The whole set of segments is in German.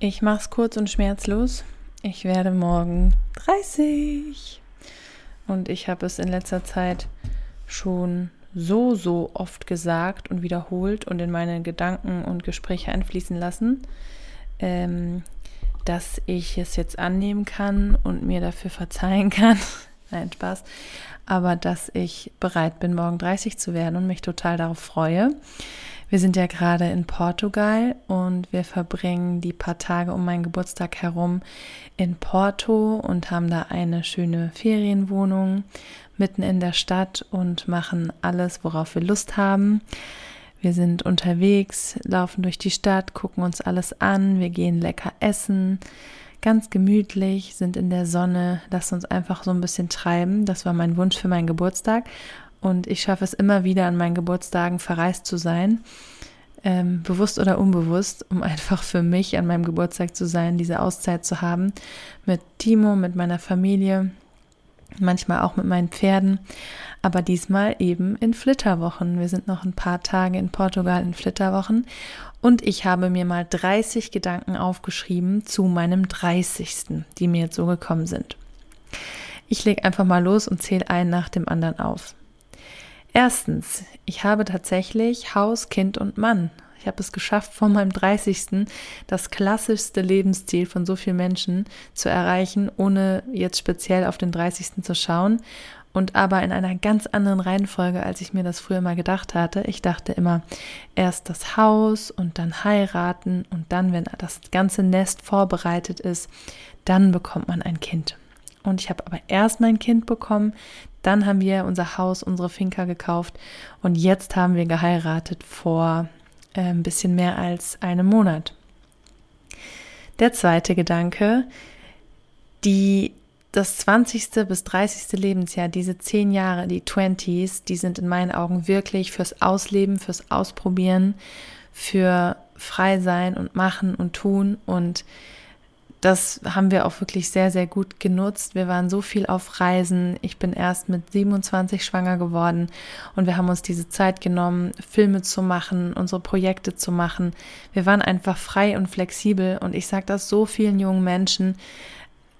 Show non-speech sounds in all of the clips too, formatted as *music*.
Ich mach's kurz und schmerzlos. Ich werde morgen 30. Und ich habe es in letzter Zeit schon so, so oft gesagt und wiederholt und in meine Gedanken und Gespräche einfließen lassen, ähm, dass ich es jetzt annehmen kann und mir dafür verzeihen kann. *laughs* Nein, Spaß. Aber dass ich bereit bin, morgen 30 zu werden und mich total darauf freue. Wir sind ja gerade in Portugal und wir verbringen die paar Tage um meinen Geburtstag herum in Porto und haben da eine schöne Ferienwohnung mitten in der Stadt und machen alles, worauf wir Lust haben. Wir sind unterwegs, laufen durch die Stadt, gucken uns alles an, wir gehen lecker essen, ganz gemütlich, sind in der Sonne, lassen uns einfach so ein bisschen treiben. Das war mein Wunsch für meinen Geburtstag und ich schaffe es immer wieder an meinen Geburtstagen verreist zu sein, ähm, bewusst oder unbewusst, um *laughs* einfach für mich an meinem Geburtstag zu sein, diese Auszeit zu haben, mit Timo, mit meiner Familie, manchmal auch mit meinen Pferden, aber diesmal eben in Flitterwochen. Wir sind noch ein paar Tage in Portugal in Flitterwochen und ich habe mir mal 30 Gedanken aufgeschrieben zu meinem 30. die mir jetzt so gekommen sind. Ich lege einfach mal los und zähle einen nach dem anderen auf. Erstens, ich habe tatsächlich Haus, Kind und Mann. Ich habe es geschafft, vor meinem 30. das klassischste Lebensziel von so vielen Menschen zu erreichen, ohne jetzt speziell auf den 30. zu schauen und aber in einer ganz anderen Reihenfolge, als ich mir das früher mal gedacht hatte. Ich dachte immer, erst das Haus und dann heiraten und dann, wenn das ganze Nest vorbereitet ist, dann bekommt man ein Kind. Und ich habe aber erst mein Kind bekommen, dann haben wir unser Haus, unsere Finca gekauft und jetzt haben wir geheiratet vor äh, ein bisschen mehr als einem Monat. Der zweite Gedanke, die das 20. bis 30. Lebensjahr, diese zehn Jahre, die 20s, die sind in meinen Augen wirklich fürs Ausleben, fürs Ausprobieren, für frei sein und machen und tun und das haben wir auch wirklich sehr, sehr gut genutzt. Wir waren so viel auf Reisen. Ich bin erst mit 27 schwanger geworden und wir haben uns diese Zeit genommen, Filme zu machen, unsere Projekte zu machen. Wir waren einfach frei und flexibel und ich sage das so vielen jungen Menschen,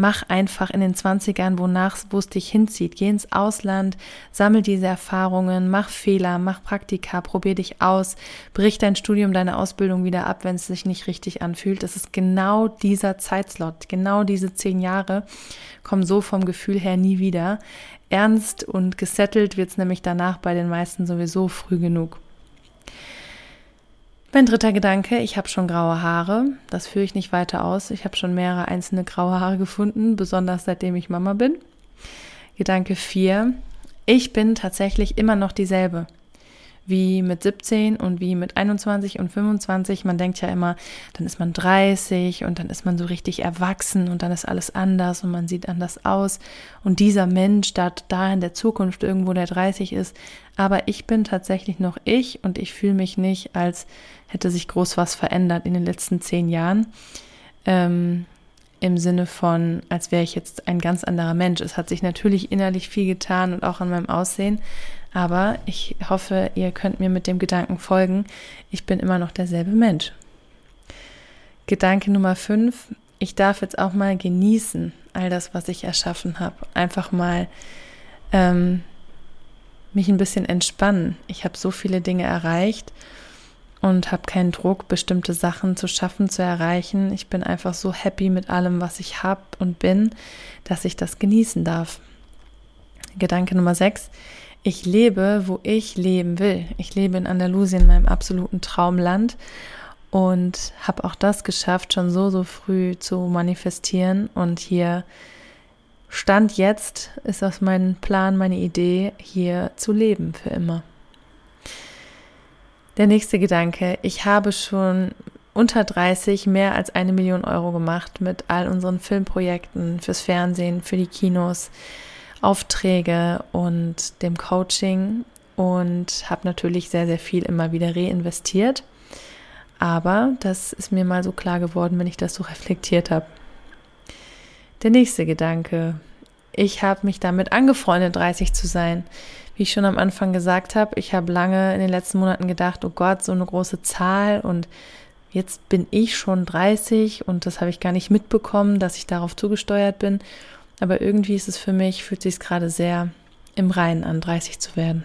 mach einfach in den 20ern, wonach wo es dich hinzieht. Geh ins Ausland, sammel diese Erfahrungen, mach Fehler, mach Praktika, probier dich aus, brich dein Studium, deine Ausbildung wieder ab, wenn es sich nicht richtig anfühlt. Es ist genau dieser Zeitslot, genau diese zehn Jahre kommen so vom Gefühl her nie wieder. Ernst und gesettelt wird es nämlich danach bei den meisten sowieso früh genug. Mein dritter Gedanke, ich habe schon graue Haare. Das führe ich nicht weiter aus. Ich habe schon mehrere einzelne graue Haare gefunden, besonders seitdem ich Mama bin. Gedanke vier, ich bin tatsächlich immer noch dieselbe wie mit 17 und wie mit 21 und 25. Man denkt ja immer, dann ist man 30 und dann ist man so richtig erwachsen und dann ist alles anders und man sieht anders aus. Und dieser Mensch da, da in der Zukunft irgendwo, der 30 ist. Aber ich bin tatsächlich noch ich und ich fühle mich nicht, als hätte sich groß was verändert in den letzten zehn Jahren. Ähm, im Sinne von, als wäre ich jetzt ein ganz anderer Mensch. Es hat sich natürlich innerlich viel getan und auch an meinem Aussehen, aber ich hoffe, ihr könnt mir mit dem Gedanken folgen, ich bin immer noch derselbe Mensch. Gedanke Nummer 5, ich darf jetzt auch mal genießen, all das, was ich erschaffen habe. Einfach mal ähm, mich ein bisschen entspannen. Ich habe so viele Dinge erreicht und habe keinen Druck, bestimmte Sachen zu schaffen, zu erreichen. Ich bin einfach so happy mit allem, was ich habe und bin, dass ich das genießen darf. Gedanke Nummer 6. Ich lebe, wo ich leben will. Ich lebe in Andalusien, meinem absoluten Traumland und habe auch das geschafft, schon so, so früh zu manifestieren. Und hier Stand jetzt ist das mein Plan, meine Idee, hier zu leben für immer. Der nächste Gedanke. Ich habe schon unter 30 mehr als eine Million Euro gemacht mit all unseren Filmprojekten fürs Fernsehen, für die Kinos, Aufträge und dem Coaching und habe natürlich sehr, sehr viel immer wieder reinvestiert. Aber das ist mir mal so klar geworden, wenn ich das so reflektiert habe. Der nächste Gedanke. Ich habe mich damit angefreundet, 30 zu sein. Wie ich schon am Anfang gesagt habe, ich habe lange in den letzten Monaten gedacht, oh Gott, so eine große Zahl und jetzt bin ich schon 30 und das habe ich gar nicht mitbekommen, dass ich darauf zugesteuert bin. Aber irgendwie ist es für mich, fühlt sich gerade sehr im Reinen an, 30 zu werden.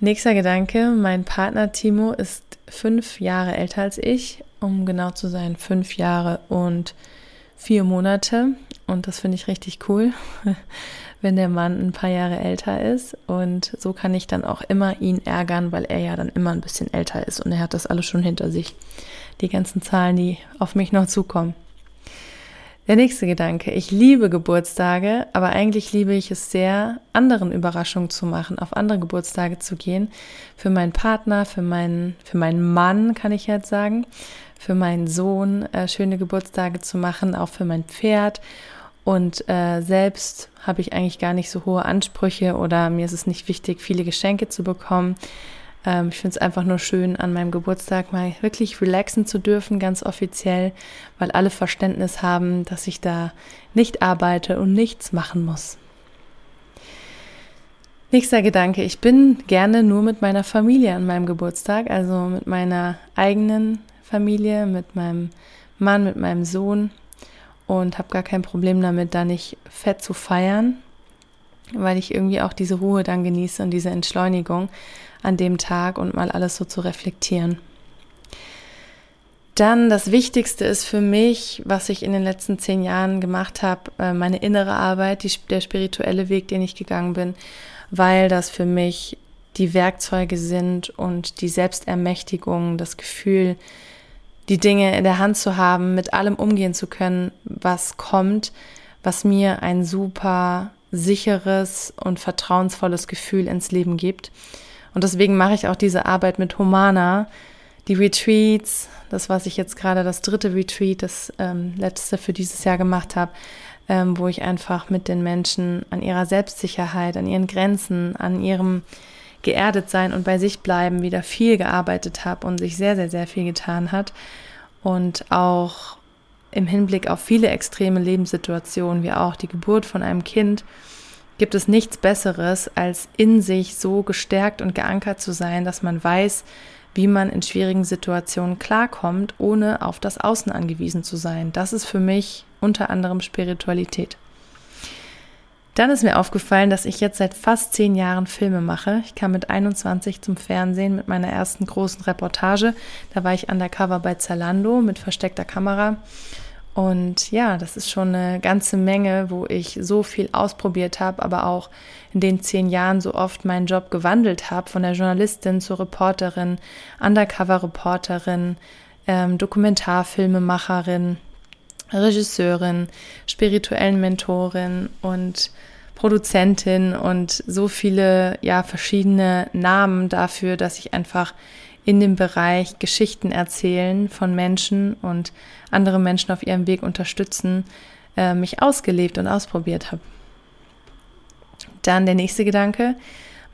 Nächster Gedanke, mein Partner Timo ist fünf Jahre älter als ich, um genau zu sein, fünf Jahre und vier Monate. Und das finde ich richtig cool, *laughs* wenn der Mann ein paar Jahre älter ist. Und so kann ich dann auch immer ihn ärgern, weil er ja dann immer ein bisschen älter ist und er hat das alles schon hinter sich. Die ganzen Zahlen, die auf mich noch zukommen. Der nächste Gedanke. Ich liebe Geburtstage, aber eigentlich liebe ich es sehr, anderen Überraschungen zu machen, auf andere Geburtstage zu gehen. Für meinen Partner, für meinen, für meinen Mann kann ich jetzt sagen, für meinen Sohn äh, schöne Geburtstage zu machen, auch für mein Pferd. Und äh, selbst habe ich eigentlich gar nicht so hohe Ansprüche oder mir ist es nicht wichtig, viele Geschenke zu bekommen. Ähm, ich finde es einfach nur schön, an meinem Geburtstag mal wirklich relaxen zu dürfen, ganz offiziell, weil alle Verständnis haben, dass ich da nicht arbeite und nichts machen muss. Nächster Gedanke, ich bin gerne nur mit meiner Familie an meinem Geburtstag, also mit meiner eigenen Familie, mit meinem Mann, mit meinem Sohn und habe gar kein Problem damit, da nicht fett zu feiern, weil ich irgendwie auch diese Ruhe dann genieße und diese Entschleunigung an dem Tag und mal alles so zu reflektieren. Dann das Wichtigste ist für mich, was ich in den letzten zehn Jahren gemacht habe, äh, meine innere Arbeit, die, der spirituelle Weg, den ich gegangen bin, weil das für mich die Werkzeuge sind und die Selbstermächtigung, das Gefühl, die Dinge in der Hand zu haben, mit allem umgehen zu können, was kommt, was mir ein super sicheres und vertrauensvolles Gefühl ins Leben gibt. Und deswegen mache ich auch diese Arbeit mit Humana, die Retreats, das, was ich jetzt gerade das dritte Retreat, das ähm, letzte für dieses Jahr gemacht habe, ähm, wo ich einfach mit den Menschen an ihrer Selbstsicherheit, an ihren Grenzen, an ihrem geerdet sein und bei sich bleiben wieder viel gearbeitet habe und sich sehr, sehr, sehr viel getan hat. Und auch im Hinblick auf viele extreme Lebenssituationen, wie auch die Geburt von einem Kind, gibt es nichts Besseres, als in sich so gestärkt und geankert zu sein, dass man weiß, wie man in schwierigen Situationen klarkommt, ohne auf das Außen angewiesen zu sein. Das ist für mich unter anderem Spiritualität. Dann ist mir aufgefallen, dass ich jetzt seit fast zehn Jahren Filme mache. Ich kam mit 21 zum Fernsehen mit meiner ersten großen Reportage. Da war ich undercover bei Zalando mit versteckter Kamera und ja, das ist schon eine ganze Menge, wo ich so viel ausprobiert habe, aber auch in den zehn Jahren so oft meinen Job gewandelt habe, von der Journalistin zur Reporterin, Undercover-Reporterin, ähm, Dokumentarfilmemacherin, Regisseurin, spirituellen Mentorin und Produzentin und so viele ja verschiedene Namen dafür, dass ich einfach in dem Bereich Geschichten erzählen von Menschen und andere Menschen auf ihrem Weg unterstützen, äh, mich ausgelebt und ausprobiert habe. Dann der nächste Gedanke.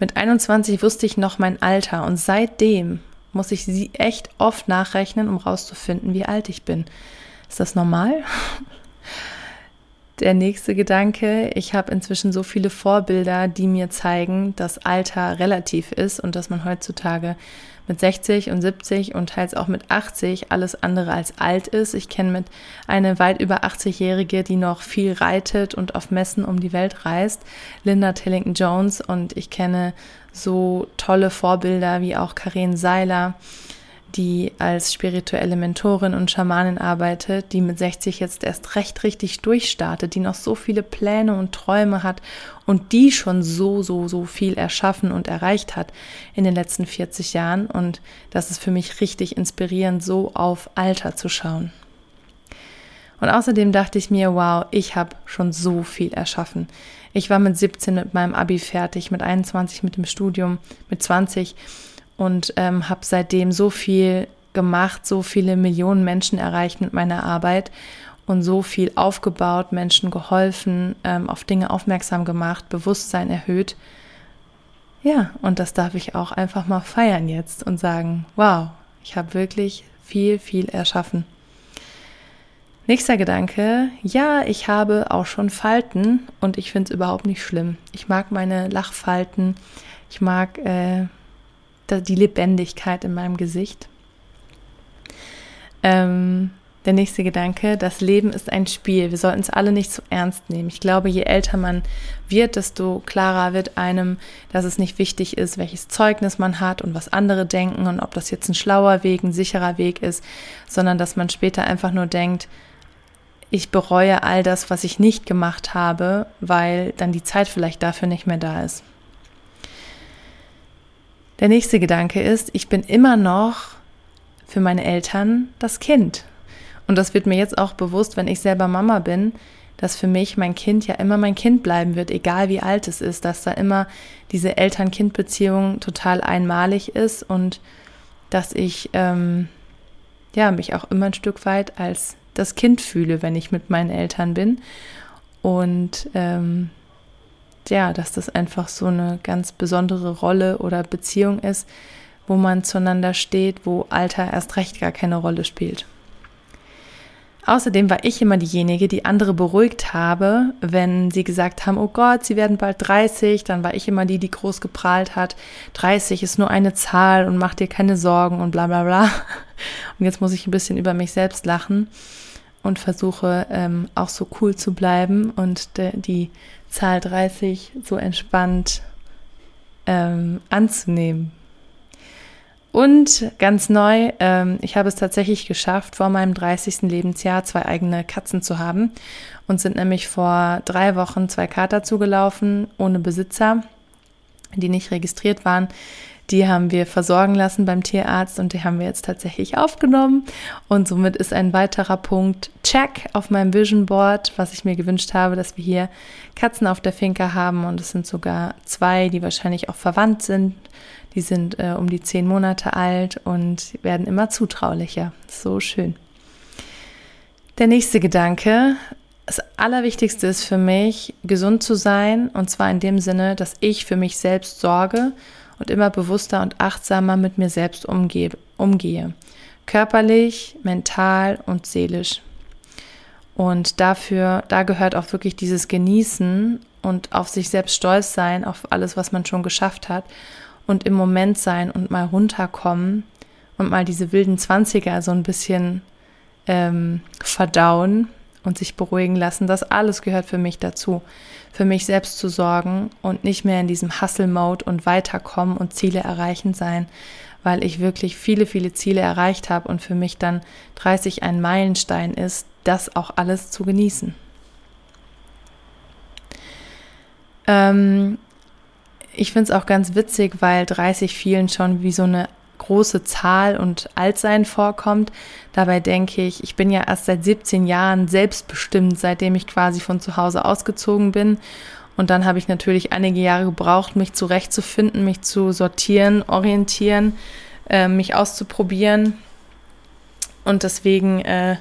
Mit 21 wusste ich noch mein Alter und seitdem muss ich sie echt oft nachrechnen, um rauszufinden, wie alt ich bin. Ist das normal? *laughs* Der nächste Gedanke, ich habe inzwischen so viele Vorbilder, die mir zeigen, dass Alter relativ ist und dass man heutzutage mit 60 und 70 und teils auch mit 80 alles andere als alt ist. Ich kenne mit eine weit über 80-Jährige, die noch viel reitet und auf Messen um die Welt reist, Linda Tillington Jones und ich kenne so tolle Vorbilder wie auch Karen Seiler, die als spirituelle Mentorin und Schamanin arbeitet, die mit 60 jetzt erst recht richtig durchstartet, die noch so viele Pläne und Träume hat und die schon so, so, so viel erschaffen und erreicht hat in den letzten 40 Jahren. Und das ist für mich richtig inspirierend, so auf Alter zu schauen. Und außerdem dachte ich mir, wow, ich habe schon so viel erschaffen. Ich war mit 17 mit meinem Abi fertig, mit 21 mit dem Studium, mit 20 und ähm, habe seitdem so viel gemacht, so viele Millionen Menschen erreicht mit meiner Arbeit und so viel aufgebaut, Menschen geholfen, ähm, auf Dinge aufmerksam gemacht, Bewusstsein erhöht. Ja, und das darf ich auch einfach mal feiern jetzt und sagen, wow, ich habe wirklich viel, viel erschaffen. Nächster Gedanke, ja, ich habe auch schon Falten und ich finde es überhaupt nicht schlimm. Ich mag meine Lachfalten, ich mag äh, die Lebendigkeit in meinem Gesicht. Ähm, der nächste Gedanke, das Leben ist ein Spiel. Wir sollten es alle nicht so ernst nehmen. Ich glaube, je älter man wird, desto klarer wird einem, dass es nicht wichtig ist, welches Zeugnis man hat und was andere denken und ob das jetzt ein schlauer Weg, ein sicherer Weg ist, sondern dass man später einfach nur denkt, ich bereue all das, was ich nicht gemacht habe, weil dann die Zeit vielleicht dafür nicht mehr da ist. Der nächste Gedanke ist, ich bin immer noch für meine Eltern das Kind. Und das wird mir jetzt auch bewusst, wenn ich selber Mama bin, dass für mich mein Kind ja immer mein Kind bleiben wird, egal wie alt es ist, dass da immer diese Eltern-Kind-Beziehung total einmalig ist und dass ich ähm, ja mich auch immer ein Stück weit als das Kind fühle, wenn ich mit meinen Eltern bin und ähm, ja, dass das einfach so eine ganz besondere Rolle oder Beziehung ist, wo man zueinander steht, wo Alter erst recht gar keine Rolle spielt. Außerdem war ich immer diejenige, die andere beruhigt habe, wenn sie gesagt haben, oh Gott, sie werden bald 30, dann war ich immer die, die groß geprahlt hat, 30 ist nur eine Zahl und mach dir keine Sorgen und bla bla bla. Und jetzt muss ich ein bisschen über mich selbst lachen und versuche ähm, auch so cool zu bleiben und die Zahl 30 so entspannt ähm, anzunehmen. Und ganz neu, ähm, ich habe es tatsächlich geschafft, vor meinem 30. Lebensjahr zwei eigene Katzen zu haben und sind nämlich vor drei Wochen zwei Kater zugelaufen, ohne Besitzer, die nicht registriert waren. Die haben wir versorgen lassen beim Tierarzt und die haben wir jetzt tatsächlich aufgenommen. Und somit ist ein weiterer Punkt Check auf meinem Vision Board, was ich mir gewünscht habe, dass wir hier Katzen auf der Finca haben. Und es sind sogar zwei, die wahrscheinlich auch verwandt sind. Die sind äh, um die zehn Monate alt und werden immer zutraulicher. So schön. Der nächste Gedanke. Das Allerwichtigste ist für mich, gesund zu sein. Und zwar in dem Sinne, dass ich für mich selbst sorge und immer bewusster und achtsamer mit mir selbst umgehe. umgehe. Körperlich, mental und seelisch. Und dafür, da gehört auch wirklich dieses Genießen und auf sich selbst stolz sein, auf alles, was man schon geschafft hat und im Moment sein und mal runterkommen und mal diese wilden Zwanziger so ein bisschen ähm, verdauen und sich beruhigen lassen. Das alles gehört für mich dazu. Für mich selbst zu sorgen und nicht mehr in diesem Hustle-Mode und weiterkommen und Ziele erreichen sein, weil ich wirklich viele, viele Ziele erreicht habe und für mich dann 30 ein Meilenstein ist, das auch alles zu genießen. Ähm, ich finde es auch ganz witzig, weil 30 vielen schon wie so eine große Zahl und Altsein vorkommt. Dabei denke ich, ich bin ja erst seit 17 Jahren selbstbestimmt, seitdem ich quasi von zu Hause ausgezogen bin. Und dann habe ich natürlich einige Jahre gebraucht, mich zurechtzufinden, mich zu sortieren, orientieren, äh, mich auszuprobieren. Und deswegen äh,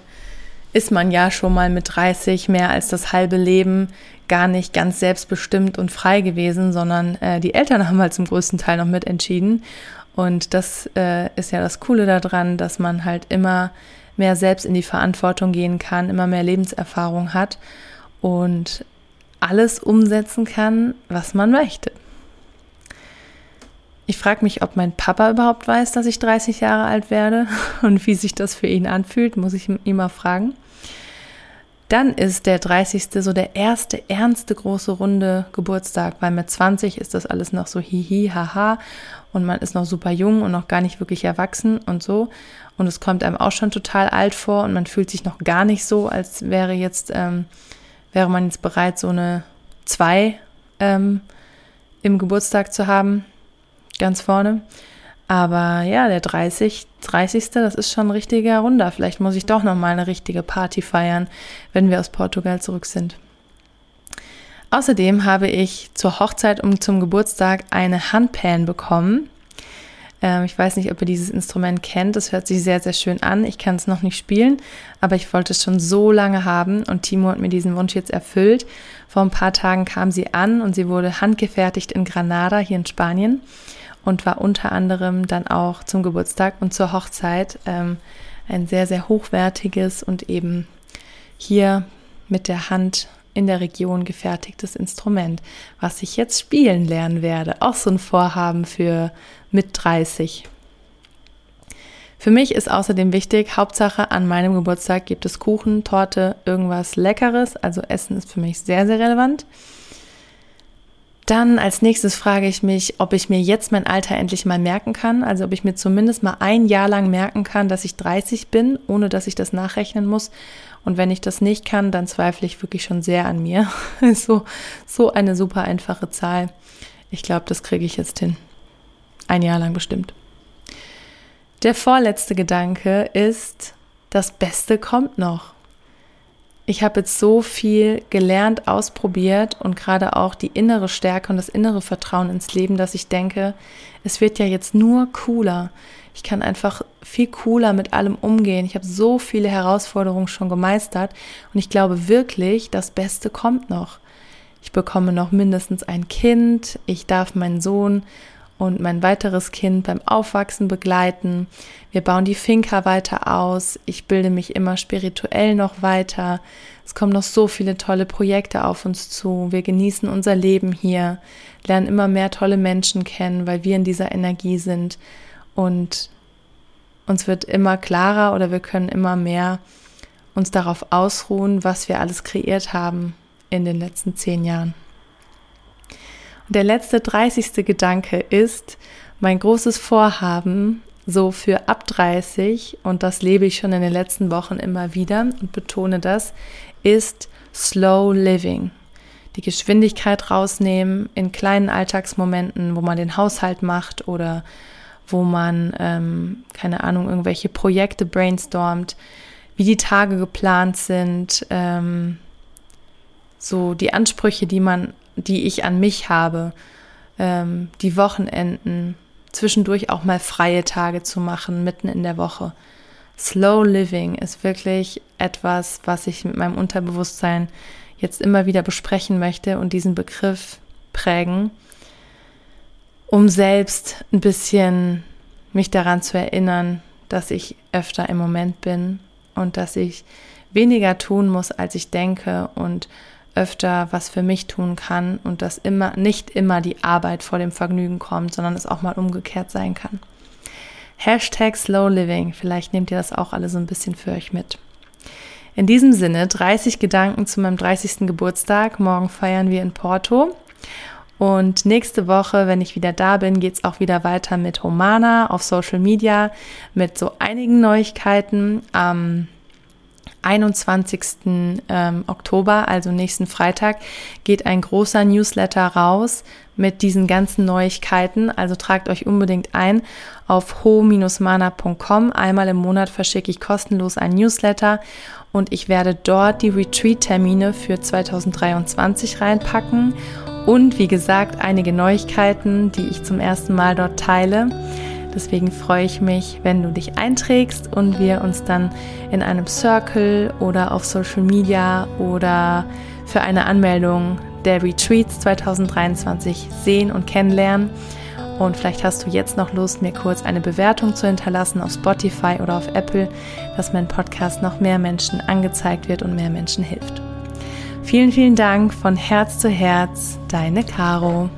ist man ja schon mal mit 30 mehr als das halbe Leben gar nicht ganz selbstbestimmt und frei gewesen, sondern äh, die Eltern *laughs* haben halt zum größten Teil noch mitentschieden. Und das äh, ist ja das Coole daran, dass man halt immer mehr selbst in die Verantwortung gehen kann, immer mehr Lebenserfahrung hat und alles umsetzen kann, was man möchte. Ich frage mich, ob mein Papa überhaupt weiß, dass ich 30 Jahre alt werde *laughs* und wie sich das für ihn anfühlt, muss ich ihm mal fragen. Dann ist der 30. so der erste ernste große Runde Geburtstag, weil mit 20 ist das alles noch so hihi, haha und man ist noch super jung und noch gar nicht wirklich erwachsen und so. Und es kommt einem auch schon total alt vor und man fühlt sich noch gar nicht so, als wäre jetzt, ähm, wäre man jetzt bereit, so eine 2 ähm, im Geburtstag zu haben, ganz vorne. Aber ja, der 30, 30. das ist schon ein richtiger Runder. Vielleicht muss ich doch noch mal eine richtige Party feiern, wenn wir aus Portugal zurück sind. Außerdem habe ich zur Hochzeit und zum Geburtstag eine Handpan bekommen. Ähm, ich weiß nicht, ob ihr dieses Instrument kennt. Es hört sich sehr, sehr schön an. Ich kann es noch nicht spielen, aber ich wollte es schon so lange haben und Timo hat mir diesen Wunsch jetzt erfüllt. Vor ein paar Tagen kam sie an und sie wurde handgefertigt in Granada hier in Spanien und war unter anderem dann auch zum Geburtstag und zur Hochzeit ähm, ein sehr, sehr hochwertiges und eben hier mit der Hand in der Region gefertigtes Instrument, was ich jetzt spielen lernen werde. Auch so ein Vorhaben für mit 30. Für mich ist außerdem wichtig, Hauptsache an meinem Geburtstag gibt es Kuchen, Torte, irgendwas Leckeres. Also Essen ist für mich sehr, sehr relevant. Dann als nächstes frage ich mich, ob ich mir jetzt mein Alter endlich mal merken kann. Also ob ich mir zumindest mal ein Jahr lang merken kann, dass ich 30 bin, ohne dass ich das nachrechnen muss. Und wenn ich das nicht kann, dann zweifle ich wirklich schon sehr an mir. *laughs* so, so eine super einfache Zahl. Ich glaube, das kriege ich jetzt hin. Ein Jahr lang bestimmt. Der vorletzte Gedanke ist, das Beste kommt noch ich habe jetzt so viel gelernt, ausprobiert und gerade auch die innere Stärke und das innere Vertrauen ins Leben, dass ich denke, es wird ja jetzt nur cooler. Ich kann einfach viel cooler mit allem umgehen. Ich habe so viele Herausforderungen schon gemeistert und ich glaube wirklich, das Beste kommt noch. Ich bekomme noch mindestens ein Kind, ich darf meinen Sohn und mein weiteres Kind beim Aufwachsen begleiten. Wir bauen die Finca weiter aus. Ich bilde mich immer spirituell noch weiter. Es kommen noch so viele tolle Projekte auf uns zu. Wir genießen unser Leben hier, lernen immer mehr tolle Menschen kennen, weil wir in dieser Energie sind. Und uns wird immer klarer oder wir können immer mehr uns darauf ausruhen, was wir alles kreiert haben in den letzten zehn Jahren. Und der letzte, dreißigste Gedanke ist mein großes Vorhaben, so für ab 30, und das lebe ich schon in den letzten Wochen immer wieder und betone das, ist Slow Living. Die Geschwindigkeit rausnehmen in kleinen Alltagsmomenten, wo man den Haushalt macht oder wo man, ähm, keine Ahnung, irgendwelche Projekte brainstormt, wie die Tage geplant sind, ähm, so die Ansprüche, die man die ich an mich habe, ähm, die Wochenenden, zwischendurch auch mal freie Tage zu machen, mitten in der Woche. Slow Living ist wirklich etwas, was ich mit meinem Unterbewusstsein jetzt immer wieder besprechen möchte und diesen Begriff prägen, um selbst ein bisschen mich daran zu erinnern, dass ich öfter im Moment bin und dass ich weniger tun muss, als ich denke und öfter was für mich tun kann und dass immer nicht immer die Arbeit vor dem Vergnügen kommt, sondern es auch mal umgekehrt sein kann. Hashtag Slow Living, vielleicht nehmt ihr das auch alle so ein bisschen für euch mit. In diesem Sinne 30 Gedanken zu meinem 30. Geburtstag. Morgen feiern wir in Porto. Und nächste Woche, wenn ich wieder da bin, geht es auch wieder weiter mit Humana auf Social Media mit so einigen Neuigkeiten. Am 21. Ähm, Oktober, also nächsten Freitag, geht ein großer Newsletter raus mit diesen ganzen Neuigkeiten. Also tragt euch unbedingt ein auf ho-mana.com. Einmal im Monat verschicke ich kostenlos ein Newsletter und ich werde dort die Retreat-Termine für 2023 reinpacken und wie gesagt einige Neuigkeiten, die ich zum ersten Mal dort teile. Deswegen freue ich mich, wenn du dich einträgst und wir uns dann in einem Circle oder auf Social Media oder für eine Anmeldung der Retreats 2023 sehen und kennenlernen. Und vielleicht hast du jetzt noch Lust, mir kurz eine Bewertung zu hinterlassen auf Spotify oder auf Apple, dass mein Podcast noch mehr Menschen angezeigt wird und mehr Menschen hilft. Vielen, vielen Dank von Herz zu Herz, deine Caro.